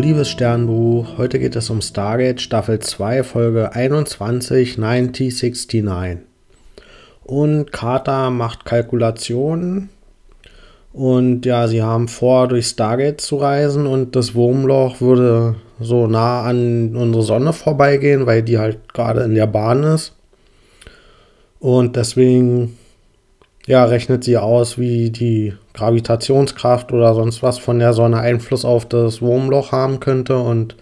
liebes Sternbuch, heute geht es um Stargate Staffel 2, Folge 21, 9069. Und Carter macht Kalkulationen und ja, sie haben vor, durch Stargate zu reisen und das Wurmloch würde so nah an unsere Sonne vorbeigehen, weil die halt gerade in der Bahn ist. Und deswegen ja, rechnet sie aus, wie die Gravitationskraft oder sonst was von der Sonne Einfluss auf das Wurmloch haben könnte und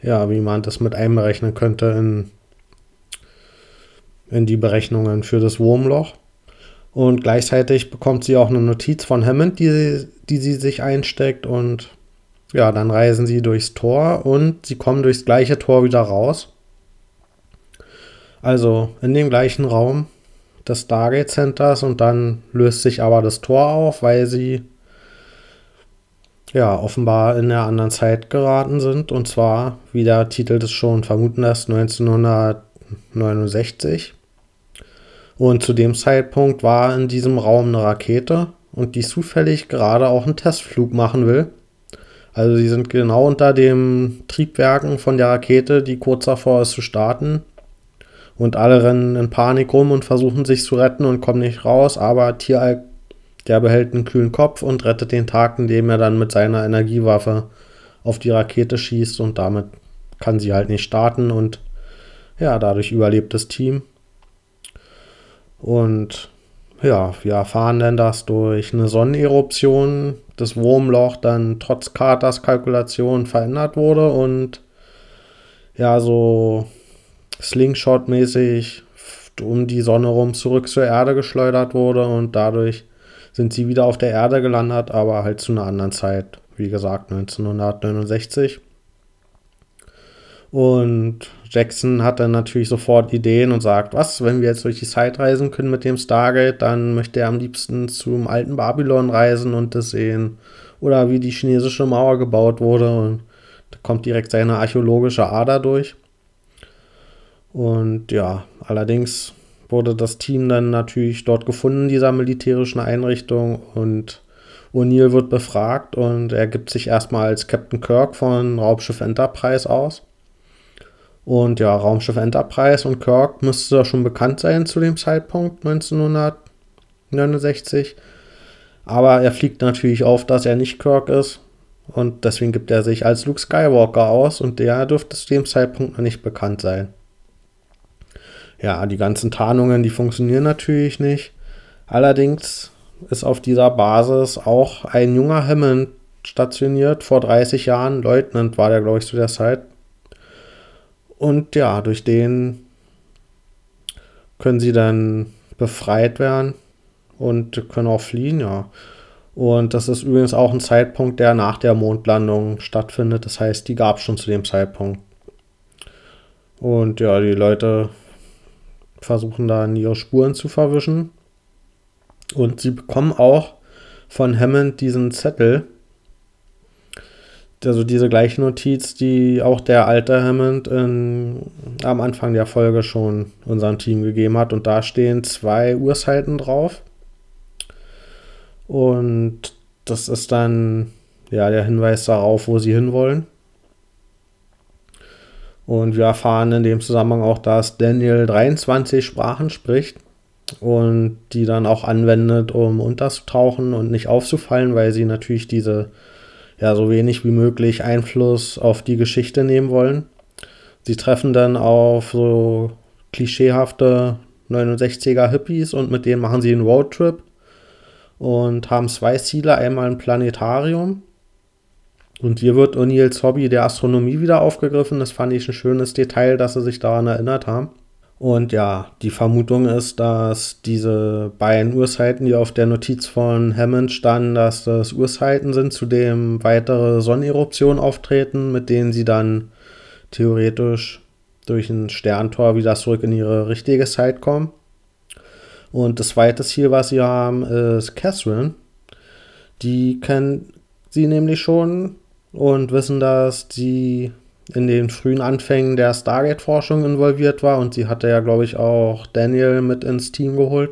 ja, wie man das mit einberechnen könnte in, in die Berechnungen für das Wurmloch. Und gleichzeitig bekommt sie auch eine Notiz von Hammond, die, die sie sich einsteckt. Und ja, dann reisen sie durchs Tor und sie kommen durchs gleiche Tor wieder raus. Also in dem gleichen Raum des Stargate Centers und dann löst sich aber das Tor auf, weil sie ja offenbar in einer anderen Zeit geraten sind und zwar, wie der Titel das schon vermuten lässt, 1969. Und zu dem Zeitpunkt war in diesem Raum eine Rakete und die zufällig gerade auch einen Testflug machen will. Also sie sind genau unter den Triebwerken von der Rakete, die kurz davor ist zu starten. Und alle rennen in Panik rum und versuchen sich zu retten und kommen nicht raus. Aber Tieralk, der behält einen kühlen Kopf und rettet den Tag, indem er dann mit seiner Energiewaffe auf die Rakete schießt und damit kann sie halt nicht starten und ja, dadurch überlebt das Team. Und ja, wir erfahren dann, dass durch eine Sonneneruption das Wurmloch dann trotz Carters Kalkulation verändert wurde und ja, so Slingshot-mäßig um die Sonne rum zurück zur Erde geschleudert wurde und dadurch sind sie wieder auf der Erde gelandet, aber halt zu einer anderen Zeit, wie gesagt 1969. Und Jackson hat dann natürlich sofort Ideen und sagt, was, wenn wir jetzt durch die Zeit reisen können mit dem Stargate, dann möchte er am liebsten zum alten Babylon reisen und das sehen. Oder wie die chinesische Mauer gebaut wurde. Und da kommt direkt seine archäologische Ader durch. Und ja, allerdings wurde das Team dann natürlich dort gefunden, dieser militärischen Einrichtung. Und O'Neill wird befragt und er gibt sich erstmal als Captain Kirk von Raubschiff Enterprise aus. Und ja, Raumschiff Enterprise und Kirk müsste ja schon bekannt sein zu dem Zeitpunkt 1969. Aber er fliegt natürlich auf, dass er nicht Kirk ist. Und deswegen gibt er sich als Luke Skywalker aus und der dürfte zu dem Zeitpunkt noch nicht bekannt sein. Ja, die ganzen Tarnungen, die funktionieren natürlich nicht. Allerdings ist auf dieser Basis auch ein junger Hammond stationiert, vor 30 Jahren. Leutnant war der, glaube ich, zu der Zeit. Und ja, durch den können sie dann befreit werden und können auch fliehen, ja. Und das ist übrigens auch ein Zeitpunkt, der nach der Mondlandung stattfindet. Das heißt, die gab es schon zu dem Zeitpunkt. Und ja, die Leute versuchen dann ihre Spuren zu verwischen. Und sie bekommen auch von Hammond diesen Zettel, also diese gleiche Notiz, die auch der alte Hammond in, am Anfang der Folge schon unserem Team gegeben hat. Und da stehen zwei Uhrzeiten drauf. Und das ist dann ja der Hinweis darauf, wo sie hinwollen. Und wir erfahren in dem Zusammenhang auch, dass Daniel 23 Sprachen spricht und die dann auch anwendet, um unterzutauchen und nicht aufzufallen, weil sie natürlich diese ja, so wenig wie möglich Einfluss auf die Geschichte nehmen wollen. Sie treffen dann auf so klischeehafte 69er Hippies und mit denen machen sie einen Roadtrip und haben zwei Ziele. Einmal ein Planetarium und hier wird O'Neills Hobby der Astronomie wieder aufgegriffen. Das fand ich ein schönes Detail, dass sie sich daran erinnert haben. Und ja, die Vermutung ist, dass diese beiden Uhrzeiten, die auf der Notiz von Hammond standen, dass das Uhrzeiten sind, zu dem weitere Sonneneruptionen auftreten, mit denen sie dann theoretisch durch ein Sterntor wieder zurück in ihre richtige Zeit kommen. Und das zweite Ziel, was sie haben, ist Catherine. Die kennen sie nämlich schon und wissen, dass sie in den frühen Anfängen der Stargate-Forschung involviert war und sie hatte ja, glaube ich, auch Daniel mit ins Team geholt.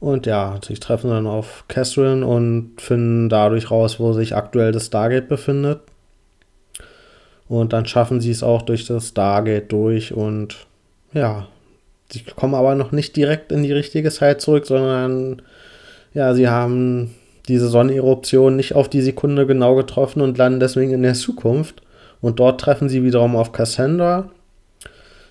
Und ja, sie treffen dann auf Catherine und finden dadurch raus, wo sich aktuell das Stargate befindet. Und dann schaffen sie es auch durch das Stargate durch und ja, sie kommen aber noch nicht direkt in die richtige Zeit zurück, sondern ja, sie haben diese Sonneneruption nicht auf die Sekunde genau getroffen und landen deswegen in der Zukunft. Und dort treffen sie wiederum auf Cassandra.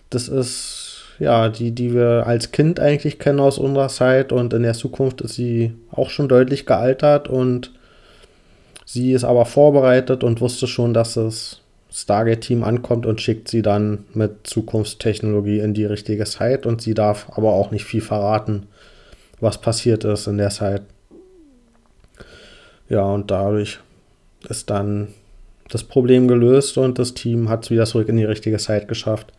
Das ist ja die, die wir als Kind eigentlich kennen aus unserer Zeit und in der Zukunft ist sie auch schon deutlich gealtert und sie ist aber vorbereitet und wusste schon, dass das Stargate-Team ankommt und schickt sie dann mit Zukunftstechnologie in die richtige Zeit und sie darf aber auch nicht viel verraten, was passiert ist in der Zeit. Ja, und dadurch ist dann das Problem gelöst und das Team hat es wieder zurück in die richtige Zeit geschafft.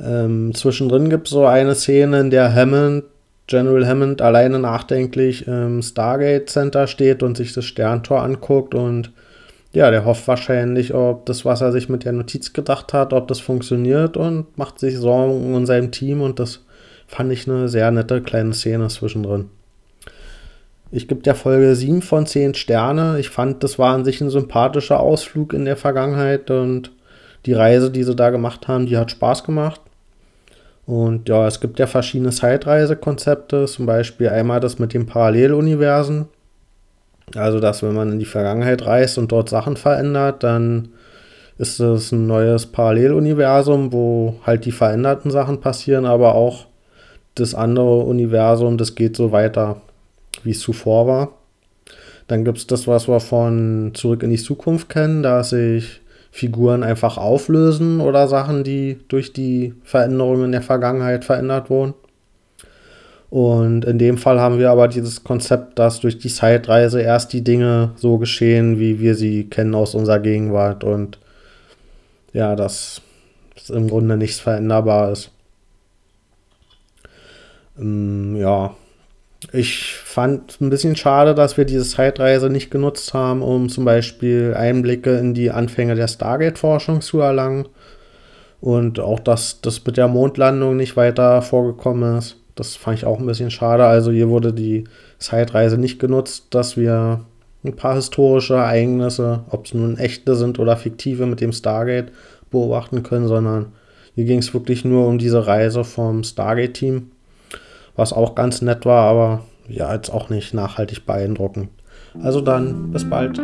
Ähm, zwischendrin gibt es so eine Szene, in der Hammond, General Hammond, alleine nachdenklich im Stargate Center steht und sich das Sterntor anguckt und ja, der hofft wahrscheinlich, ob das, was er sich mit der Notiz gedacht hat, ob das funktioniert und macht sich Sorgen um sein Team und das fand ich eine sehr nette kleine Szene zwischendrin. Ich gebe der Folge 7 von 10 Sterne. Ich fand, das war an sich ein sympathischer Ausflug in der Vergangenheit und die Reise, die sie da gemacht haben, die hat Spaß gemacht. Und ja, es gibt ja verschiedene Zeitreisekonzepte, zum Beispiel einmal das mit den Paralleluniversen. Also, dass wenn man in die Vergangenheit reist und dort Sachen verändert, dann ist es ein neues Paralleluniversum, wo halt die veränderten Sachen passieren, aber auch das andere Universum, das geht so weiter wie es zuvor war. Dann gibt es das, was wir von Zurück in die Zukunft kennen, da sich Figuren einfach auflösen oder Sachen, die durch die Veränderungen in der Vergangenheit verändert wurden. Und in dem Fall haben wir aber dieses Konzept, dass durch die Zeitreise erst die Dinge so geschehen, wie wir sie kennen aus unserer Gegenwart und ja, dass im Grunde nichts veränderbar ist. Ähm, ja, ich fand ein bisschen schade, dass wir diese Zeitreise nicht genutzt haben, um zum Beispiel Einblicke in die Anfänge der Stargate-Forschung zu erlangen. Und auch, dass das mit der Mondlandung nicht weiter vorgekommen ist. Das fand ich auch ein bisschen schade. Also hier wurde die Zeitreise nicht genutzt, dass wir ein paar historische Ereignisse, ob es nun echte sind oder fiktive, mit dem Stargate beobachten können, sondern hier ging es wirklich nur um diese Reise vom Stargate-Team was auch ganz nett war, aber ja, jetzt auch nicht nachhaltig beeindruckend. Also dann, bis bald.